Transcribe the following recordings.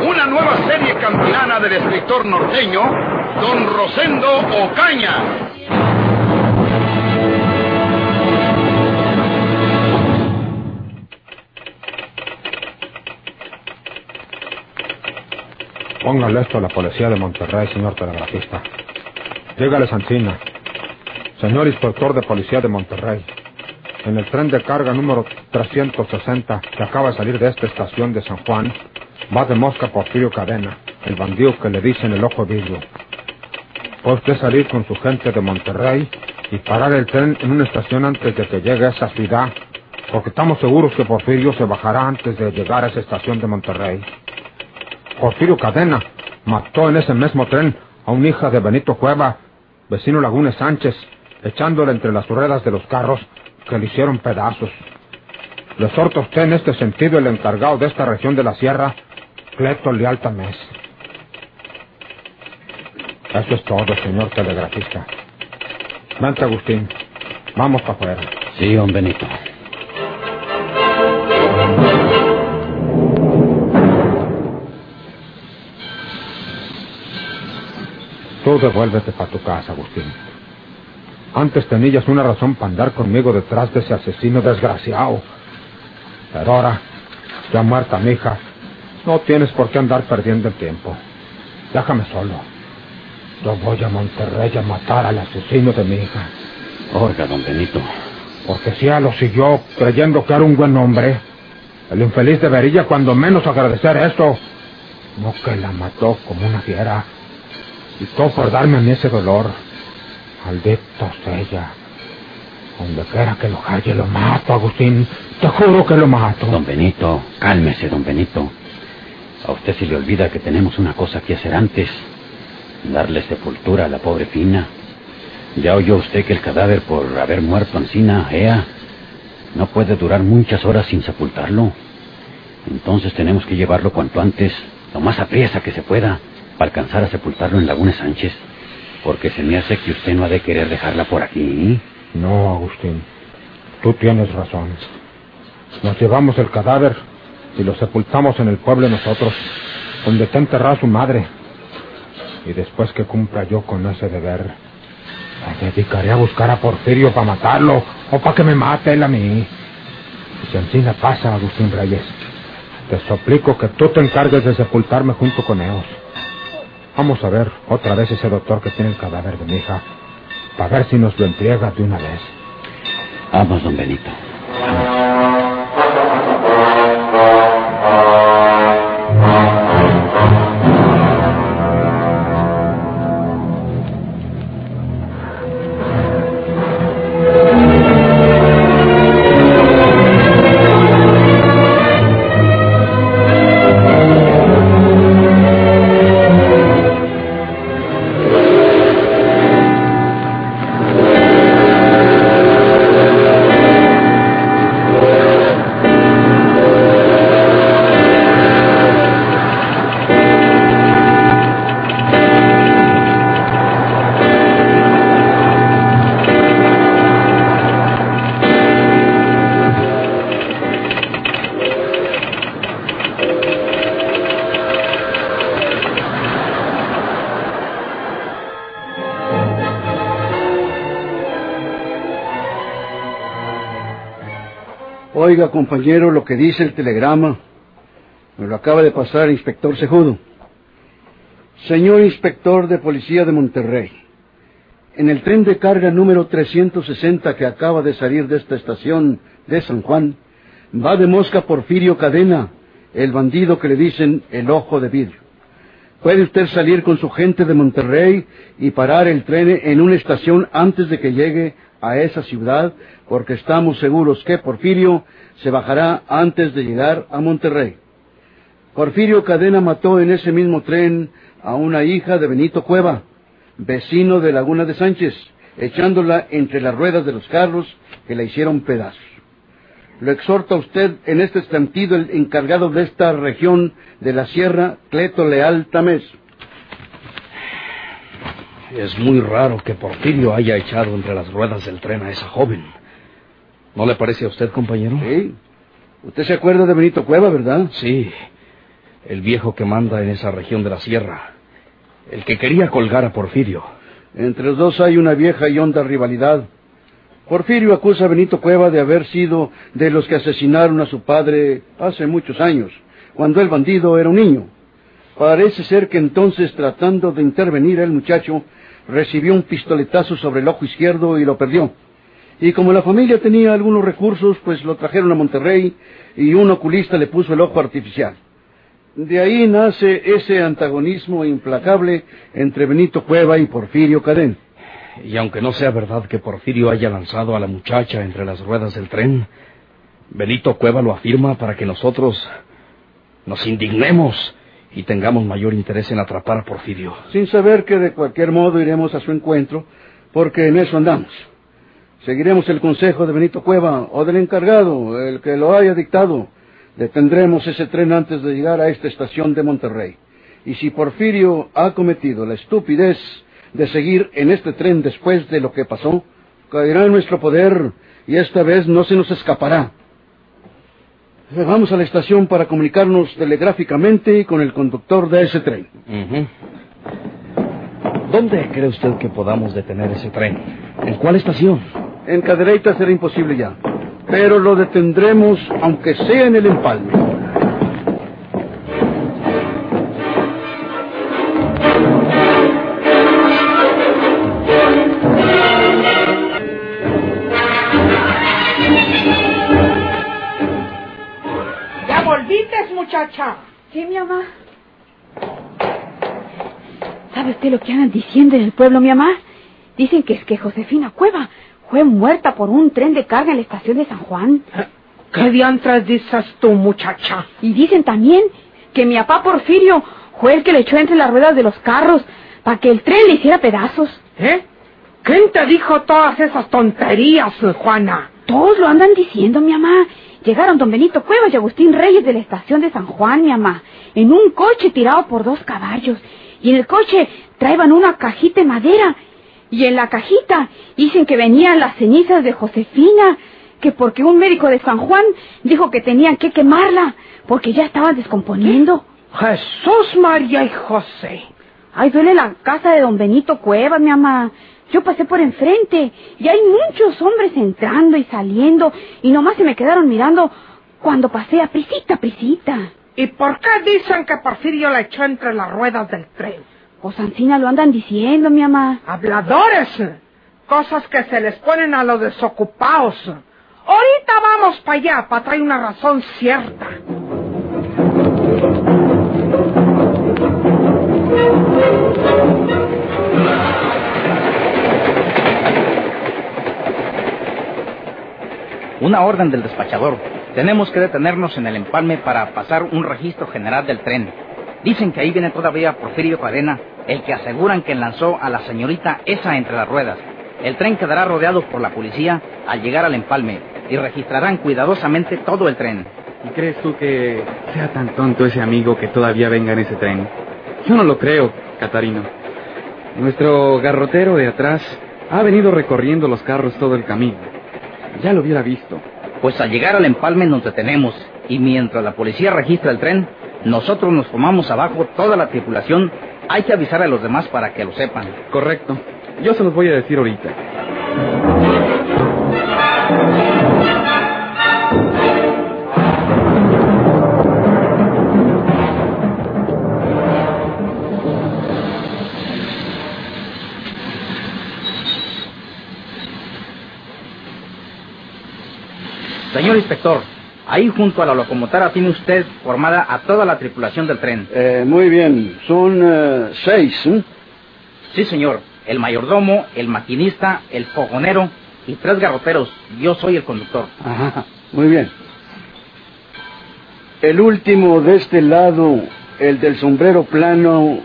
Una nueva serie campilana del escritor norteño, Don Rosendo Ocaña. Póngale esto a la policía de Monterrey, señor telegrafista. Dígale, Sancina. Señor inspector de policía de Monterrey. En el tren de carga número 360 que acaba de salir de esta estación de San Juan, va de Mosca Porfirio Cadena, el bandido que le dicen el ojo vidrio. Puede usted salir con su gente de Monterrey y parar el tren en una estación antes de que llegue a esa ciudad, porque estamos seguros que Porfirio se bajará antes de llegar a esa estación de Monterrey. Porfirio Cadena mató en ese mismo tren a una hija de Benito Cueva, vecino Laguna Sánchez, echándole entre las ruedas de los carros que le hicieron pedazos. Le exhorta usted en este sentido el encargado de esta región de la sierra, Cleto Leal Tamés. Eso es todo, señor telegrafista. Vente, Agustín. Vamos para afuera. Sí, don Benito. Tú devuélvete para tu casa, Agustín. Antes tenías una razón para andar conmigo detrás de ese asesino desgraciado. Pero ahora, ya muerta mi hija, no tienes por qué andar perdiendo el tiempo. Déjame solo. Yo voy a Monterrey a matar al asesino de mi hija. Oiga, don Benito. Porque si lo siguió creyendo que era un buen hombre, el infeliz debería cuando menos agradecer esto. No que la mató como una fiera. Y todo por darme a mí ese dolor. Maldito ella. Donde quiera que lo halle, lo mato, Agustín. Te juro que lo mato. Don Benito, cálmese, don Benito. A usted se le olvida que tenemos una cosa que hacer antes. Darle sepultura a la pobre Fina. Ya oyó usted que el cadáver por haber muerto Encina, Ea, no puede durar muchas horas sin sepultarlo. Entonces tenemos que llevarlo cuanto antes, lo más apriesa que se pueda, para alcanzar a sepultarlo en Laguna Sánchez. Porque se me hace que usted no ha de querer dejarla por aquí. No, Agustín. Tú tienes razón. Nos llevamos el cadáver y lo sepultamos en el pueblo nosotros, donde está enterrada su madre. Y después que cumpla yo con ese deber, me dedicaré a buscar a Porfirio para matarlo o para que me mate él a mí. Y si encima pasa, Agustín Reyes, te suplico que tú te encargues de sepultarme junto con ellos. Vamos a ver otra vez ese doctor que tiene el cadáver de mi hija, para ver si nos lo entrega de una vez. Vamos, don Benito. Oiga, compañero, lo que dice el telegrama. Me lo acaba de pasar el inspector Sejudo. Señor inspector de policía de Monterrey, en el tren de carga número 360 que acaba de salir de esta estación de San Juan, va de Mosca Porfirio Cadena, el bandido que le dicen el ojo de vidrio. Puede usted salir con su gente de Monterrey y parar el tren en una estación antes de que llegue a esa ciudad, porque estamos seguros que Porfirio se bajará antes de llegar a Monterrey. Porfirio Cadena mató en ese mismo tren a una hija de Benito Cueva, vecino de Laguna de Sánchez, echándola entre las ruedas de los carros que la hicieron pedazos. Lo exhorta usted en este sentido el encargado de esta región de la sierra, Cleto Leal Tamés. Es muy raro que Porfirio haya echado entre las ruedas del tren a esa joven. ¿No le parece a usted, compañero? Sí. Usted se acuerda de Benito Cueva, ¿verdad? Sí. El viejo que manda en esa región de la sierra. El que quería colgar a Porfirio. Entre los dos hay una vieja y honda rivalidad. Porfirio acusa a Benito Cueva de haber sido de los que asesinaron a su padre hace muchos años, cuando el bandido era un niño. Parece ser que entonces, tratando de intervenir el muchacho, recibió un pistoletazo sobre el ojo izquierdo y lo perdió. Y como la familia tenía algunos recursos, pues lo trajeron a Monterrey y un oculista le puso el ojo artificial. De ahí nace ese antagonismo implacable entre Benito Cueva y Porfirio Cadén. Y aunque no sea verdad que Porfirio haya lanzado a la muchacha entre las ruedas del tren, Benito Cueva lo afirma para que nosotros nos indignemos y tengamos mayor interés en atrapar a Porfirio. Sin saber que de cualquier modo iremos a su encuentro, porque en eso andamos. Seguiremos el consejo de Benito Cueva o del encargado, el que lo haya dictado. Detendremos ese tren antes de llegar a esta estación de Monterrey. Y si Porfirio ha cometido la estupidez de seguir en este tren después de lo que pasó, caerá en nuestro poder y esta vez no se nos escapará. Vamos a la estación para comunicarnos telegráficamente con el conductor de ese tren. ¿Dónde cree usted que podamos detener ese tren? ¿En cuál estación? En Cadereyta será imposible ya, pero lo detendremos aunque sea en el empalme. ¿Ya volviste, muchacha? Sí, mi mamá. ¿Sabe usted lo que andan diciendo en el pueblo, mi mamá? Dicen que es que Josefina Cueva fue muerta por un tren de carga en la estación de San Juan. ¿Qué diantres dices tú, muchacha? Y dicen también que mi papá Porfirio fue el que le echó entre las ruedas de los carros para que el tren le hiciera pedazos. ¿Eh? ¿Quién te dijo todas esas tonterías, Juana? Todos lo andan diciendo, mi mamá. Llegaron don Benito Cuevas y Agustín Reyes de la estación de San Juan, mi mamá, en un coche tirado por dos caballos. Y en el coche traían una cajita de madera. Y en la cajita dicen que venían las cenizas de Josefina, que porque un médico de San Juan dijo que tenían que quemarla, porque ya estaban descomponiendo. Jesús, María y José. Ay, duele la casa de don Benito Cuevas, mi mamá. Yo pasé por enfrente y hay muchos hombres entrando y saliendo y nomás se me quedaron mirando cuando pasé a prisita, prisita. ¿Y por qué dicen que Porfirio la echó entre las ruedas del tren? Pues Ancina lo andan diciendo, mi mamá. Habladores. Cosas que se les ponen a los desocupados. Ahorita vamos para allá para traer una razón cierta. Una orden del despachador. Tenemos que detenernos en el empalme para pasar un registro general del tren. Dicen que ahí viene todavía Porfirio Cadena, el que aseguran que lanzó a la señorita esa entre las ruedas. El tren quedará rodeado por la policía al llegar al empalme y registrarán cuidadosamente todo el tren. ¿Y crees tú que sea tan tonto ese amigo que todavía venga en ese tren? Yo no lo creo, Catarino. Nuestro garrotero de atrás ha venido recorriendo los carros todo el camino. Ya lo hubiera visto. Pues al llegar al empalme nos detenemos y mientras la policía registra el tren, nosotros nos tomamos abajo toda la tripulación. Hay que avisar a los demás para que lo sepan. Correcto. Yo se los voy a decir ahorita. Señor inspector, ahí junto a la locomotora tiene usted formada a toda la tripulación del tren. Eh, muy bien, son eh, seis. ¿eh? Sí, señor. El mayordomo, el maquinista, el fogonero y tres garroteros. Yo soy el conductor. Ajá, muy bien. El último de este lado, el del sombrero plano,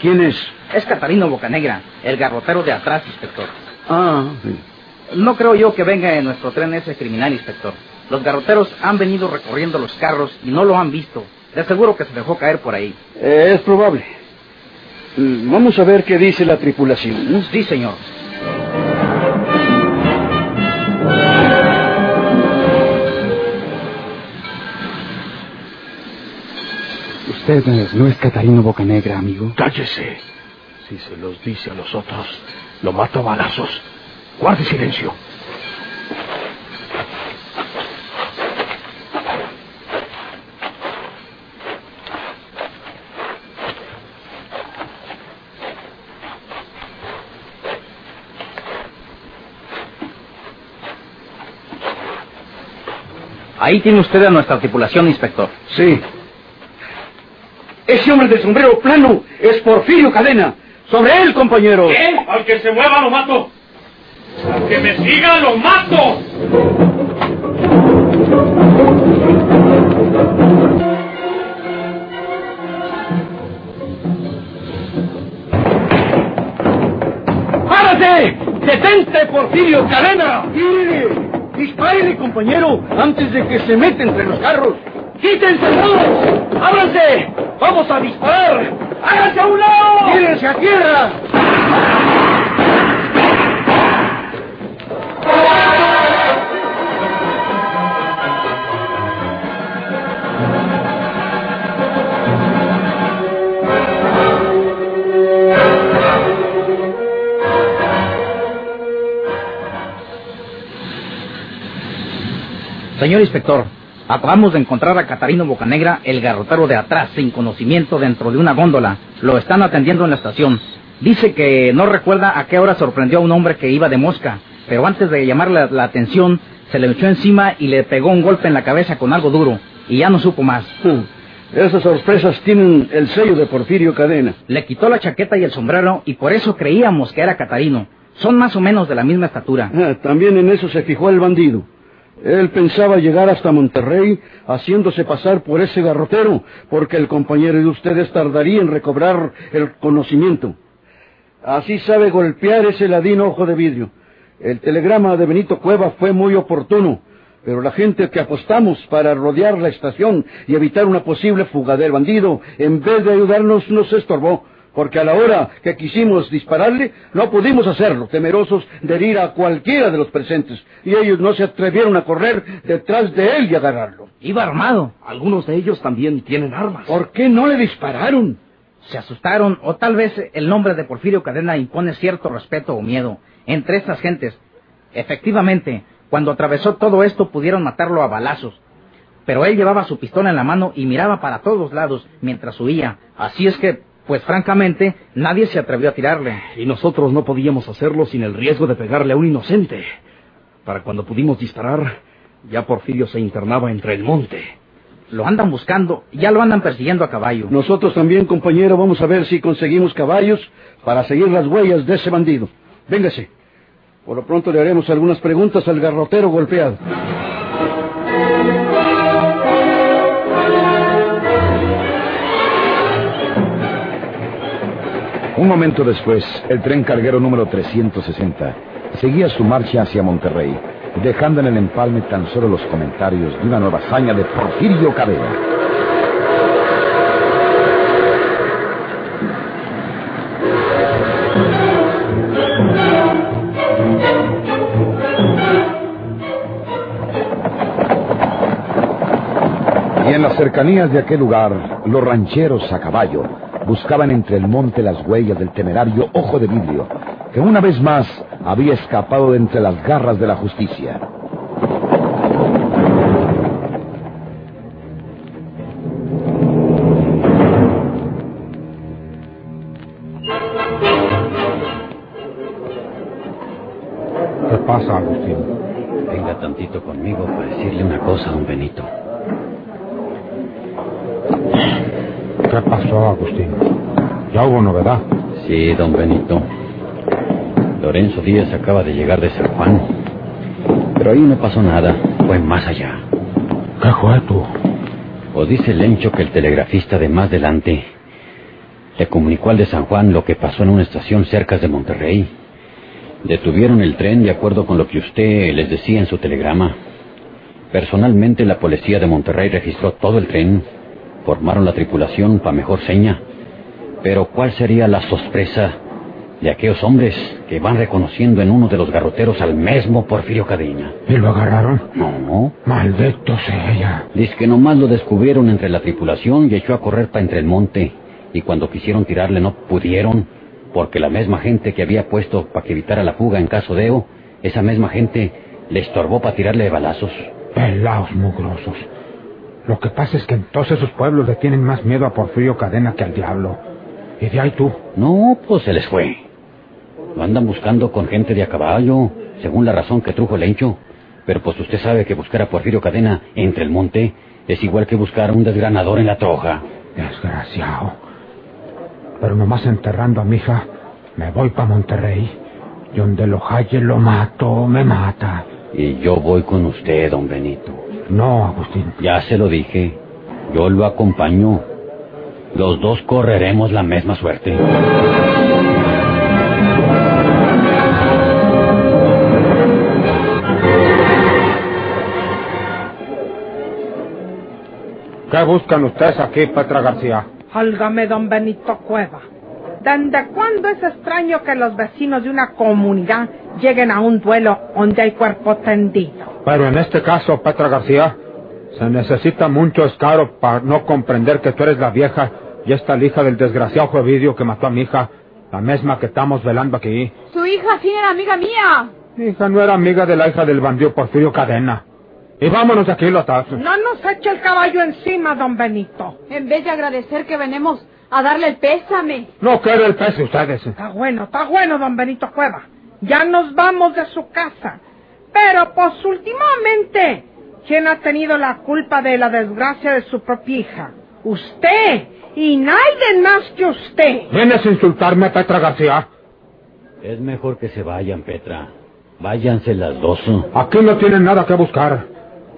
¿quién es? Es Catarino Bocanegra, el garrotero de atrás, inspector. Ah, sí. No creo yo que venga en nuestro tren ese criminal, inspector. Los garroteros han venido recorriendo los carros y no lo han visto. De seguro que se dejó caer por ahí. Eh, es probable. Mm, Vamos a ver qué dice la tripulación. Sí, señor. Usted eh, no es Catarino Bocanegra, amigo. Cállese. Si se los dice a los otros, lo mato a balazos. Guarde silencio. Ahí tiene usted a nuestra tripulación, inspector. Sí. Ese hombre de sombrero plano es Porfirio Cadena. Sobre él, compañero. ¿Qué? Al que se mueva lo mato. Al que me siga lo mato. ¡Párate! ¡Detente, Porfirio Cadena! ¡Tírele! ¡Dispárele, compañero, antes de que se meta entre los carros! ¡Quítense todos! ¡Ábranse! ¡Vamos a disparar! ¡Háganse a un lado! ¡Tírense a tierra! Señor inspector, acabamos de encontrar a Catarino Bocanegra, el garrotero de atrás, sin conocimiento, dentro de una góndola. Lo están atendiendo en la estación. Dice que no recuerda a qué hora sorprendió a un hombre que iba de mosca, pero antes de llamarle la, la atención, se le echó encima y le pegó un golpe en la cabeza con algo duro, y ya no supo más. Esas sorpresas tienen el sello de Porfirio Cadena. Le quitó la chaqueta y el sombrero, y por eso creíamos que era Catarino. Son más o menos de la misma estatura. Ah, también en eso se fijó el bandido. Él pensaba llegar hasta Monterrey haciéndose pasar por ese garrotero, porque el compañero de ustedes tardaría en recobrar el conocimiento. Así sabe golpear ese ladino ojo de vidrio. El telegrama de Benito Cueva fue muy oportuno, pero la gente que apostamos para rodear la estación y evitar una posible fuga del bandido, en vez de ayudarnos, nos estorbó, porque a la hora que quisimos dispararle, no pudimos hacerlo, temerosos de herir a cualquiera de los presentes, y ellos no se atrevieron a correr detrás de él y agarrarlo. Iba armado. Algunos de ellos también tienen armas. ¿Por qué no le dispararon? Se asustaron, o tal vez el nombre de Porfirio Cadena impone cierto respeto o miedo entre estas gentes. Efectivamente, cuando atravesó todo esto pudieron matarlo a balazos. Pero él llevaba su pistola en la mano y miraba para todos lados mientras huía. Así es que, pues francamente, nadie se atrevió a tirarle. Y nosotros no podíamos hacerlo sin el riesgo de pegarle a un inocente. Para cuando pudimos disparar, ya Porfirio se internaba entre el monte. Lo andan buscando, ya lo andan persiguiendo a caballo. Nosotros también, compañero, vamos a ver si conseguimos caballos para seguir las huellas de ese bandido. Véngase. Por lo pronto le haremos algunas preguntas al garrotero golpeado. Un momento después, el tren carguero número 360 seguía su marcha hacia Monterrey, dejando en el empalme tan solo los comentarios de una nueva hazaña de Porfirio Cadena. Y en las cercanías de aquel lugar, los rancheros a caballo buscaban entre el monte las huellas del temerario Ojo de Vidrio, que una vez más había escapado de entre las garras de la justicia. ¿Qué pasa, Agustín? Venga tantito conmigo para decirle una cosa a don Benito. ¿Qué pasó, Agustín? ¿Ya hubo novedad? Sí, don Benito. Lorenzo Díaz acaba de llegar de San Juan. Pero ahí no pasó nada. Fue más allá. ¿Qué fue tú? O dice Lencho que el telegrafista de más delante Le comunicó al de San Juan lo que pasó en una estación cerca de Monterrey. Detuvieron el tren de acuerdo con lo que usted les decía en su telegrama. Personalmente la policía de Monterrey registró todo el tren. Formaron la tripulación para mejor seña. Pero ¿cuál sería la sorpresa de aquellos hombres que van reconociendo en uno de los garroteros al mismo Porfirio Cadena? ¿Y lo agarraron? No. Maldito sea. Dice que nomás lo descubrieron entre la tripulación y echó a correr para entre el monte. Y cuando quisieron tirarle no pudieron, porque la misma gente que había puesto para que evitara la fuga en caso de Eo, esa misma gente le estorbó para tirarle de balazos. Pelaos mugrosos. Lo que pasa es que entonces esos pueblos le tienen más miedo a Porfirio Cadena que al diablo. ¿Y de ahí tú? No, pues se les fue. Lo andan buscando con gente de a caballo, según la razón que trujo el hencho. Pero pues usted sabe que buscar a Porfirio Cadena entre el monte es igual que buscar a un desgranador en la troja. Desgraciado. Pero nomás enterrando a mi hija, me voy para Monterrey. Y donde lo halle lo mato, me mata. Y yo voy con usted, don Benito. No, Agustín. Ya se lo dije. Yo lo acompaño. Los dos correremos la misma suerte. ¿Qué buscan ustedes aquí, Petra García? Álgame, don Benito Cueva. ¿Desde cuándo es extraño que los vecinos de una comunidad lleguen a un duelo donde hay cuerpo tendido? Pero en este caso, Petra García, se necesita mucho escaro para no comprender que tú eres la vieja y esta la hija del desgraciado Jovidio que mató a mi hija, la misma que estamos velando aquí. Su hija sí era amiga mía. Mi hija no era amiga de la hija del bandido Porfirio Cadena. Y vámonos de aquí, Lotazo. No nos eche el caballo encima, don Benito. En vez de agradecer que venimos a darle el pésame. No quiero el pez de ustedes. Está bueno, está bueno, don Benito Cueva. Ya nos vamos de su casa. Pero, pues, últimamente, ¿quién ha tenido la culpa de la desgracia de su propia hija? Usted. Y nadie más que usted. ¿Vienes a insultarme, Petra García? Es mejor que se vayan, Petra. Váyanse las dos. Aquí no tienen nada que buscar.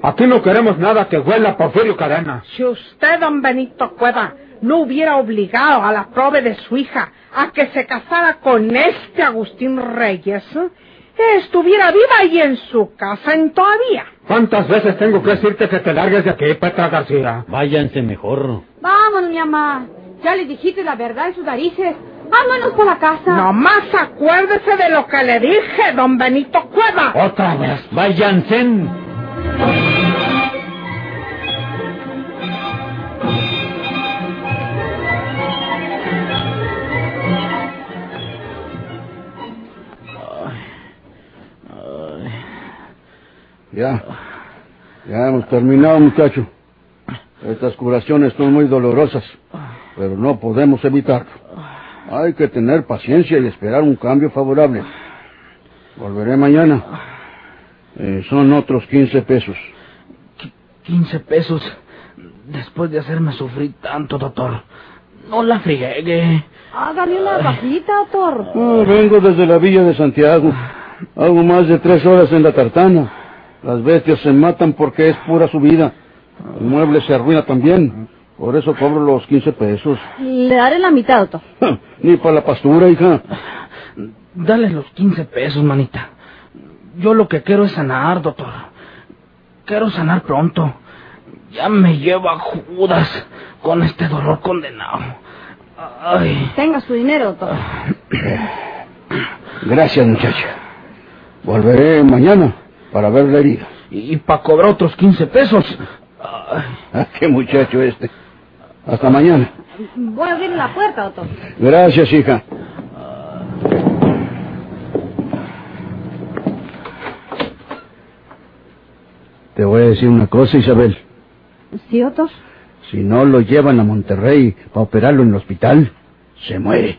Aquí no queremos nada que huela a Porfirio Cadena. Si usted, don Benito Cueva, no hubiera obligado a la prove de su hija a que se casara con este Agustín Reyes, estuviera viva y en su casa en todavía. ¿Cuántas veces tengo que decirte que te largues de aquí, Petra García? Váyanse mejor. Vámonos, mi mamá. Ya le dijiste la verdad de sus narices. Vámonos por la casa. Nomás acuérdese de lo que le dije, don Benito Cueva. Otra vez. Váyanse. Ya. Ya hemos terminado, muchacho. Estas curaciones son muy dolorosas, pero no podemos evitarlo. Hay que tener paciencia y esperar un cambio favorable. Volveré mañana. Eh, son otros 15 pesos. ¿15 pesos? Después de hacerme sufrir tanto, doctor. No la friegue. Hágale una bajita, doctor. Ah, vengo desde la villa de Santiago. Hago más de tres horas en la tartana. Las bestias se matan porque es pura subida. El mueble se arruina también. Por eso cobro los 15 pesos. Le daré la mitad, doctor. Ni para la pastura, hija. Dale los 15 pesos, manita. Yo lo que quiero es sanar, doctor. Quiero sanar pronto. Ya me lleva Judas con este dolor condenado. Ay. Tenga su dinero, doctor. Gracias, muchacha. Volveré mañana para ver la herida. Y para cobrar otros 15 pesos. Ay. Ah, qué muchacho este. Hasta mañana. Voy a abrir la puerta, doctor. Gracias, hija. Te voy a decir una cosa, Isabel. ¿Sí, doctor? Si no lo llevan a Monterrey para operarlo en el hospital, se muere.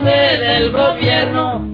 Del gobierno,